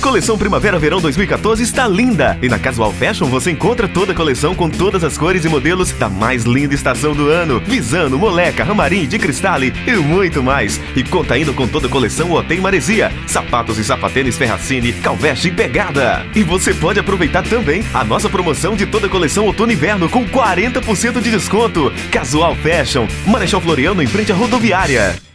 coleção Primavera-Verão 2014 está linda. E na Casual Fashion você encontra toda a coleção com todas as cores e modelos da mais linda estação do ano. Visano, Moleca, Ramarim, de Cristale e muito mais. E conta ainda com toda a coleção Otei Maresia. Sapatos e sapatênis Ferracini, Calveste e Pegada. E você pode aproveitar também a nossa promoção de toda a coleção Outono/Inverno com 40% de desconto. Casual Fashion, Marechal Floriano em frente à rodoviária.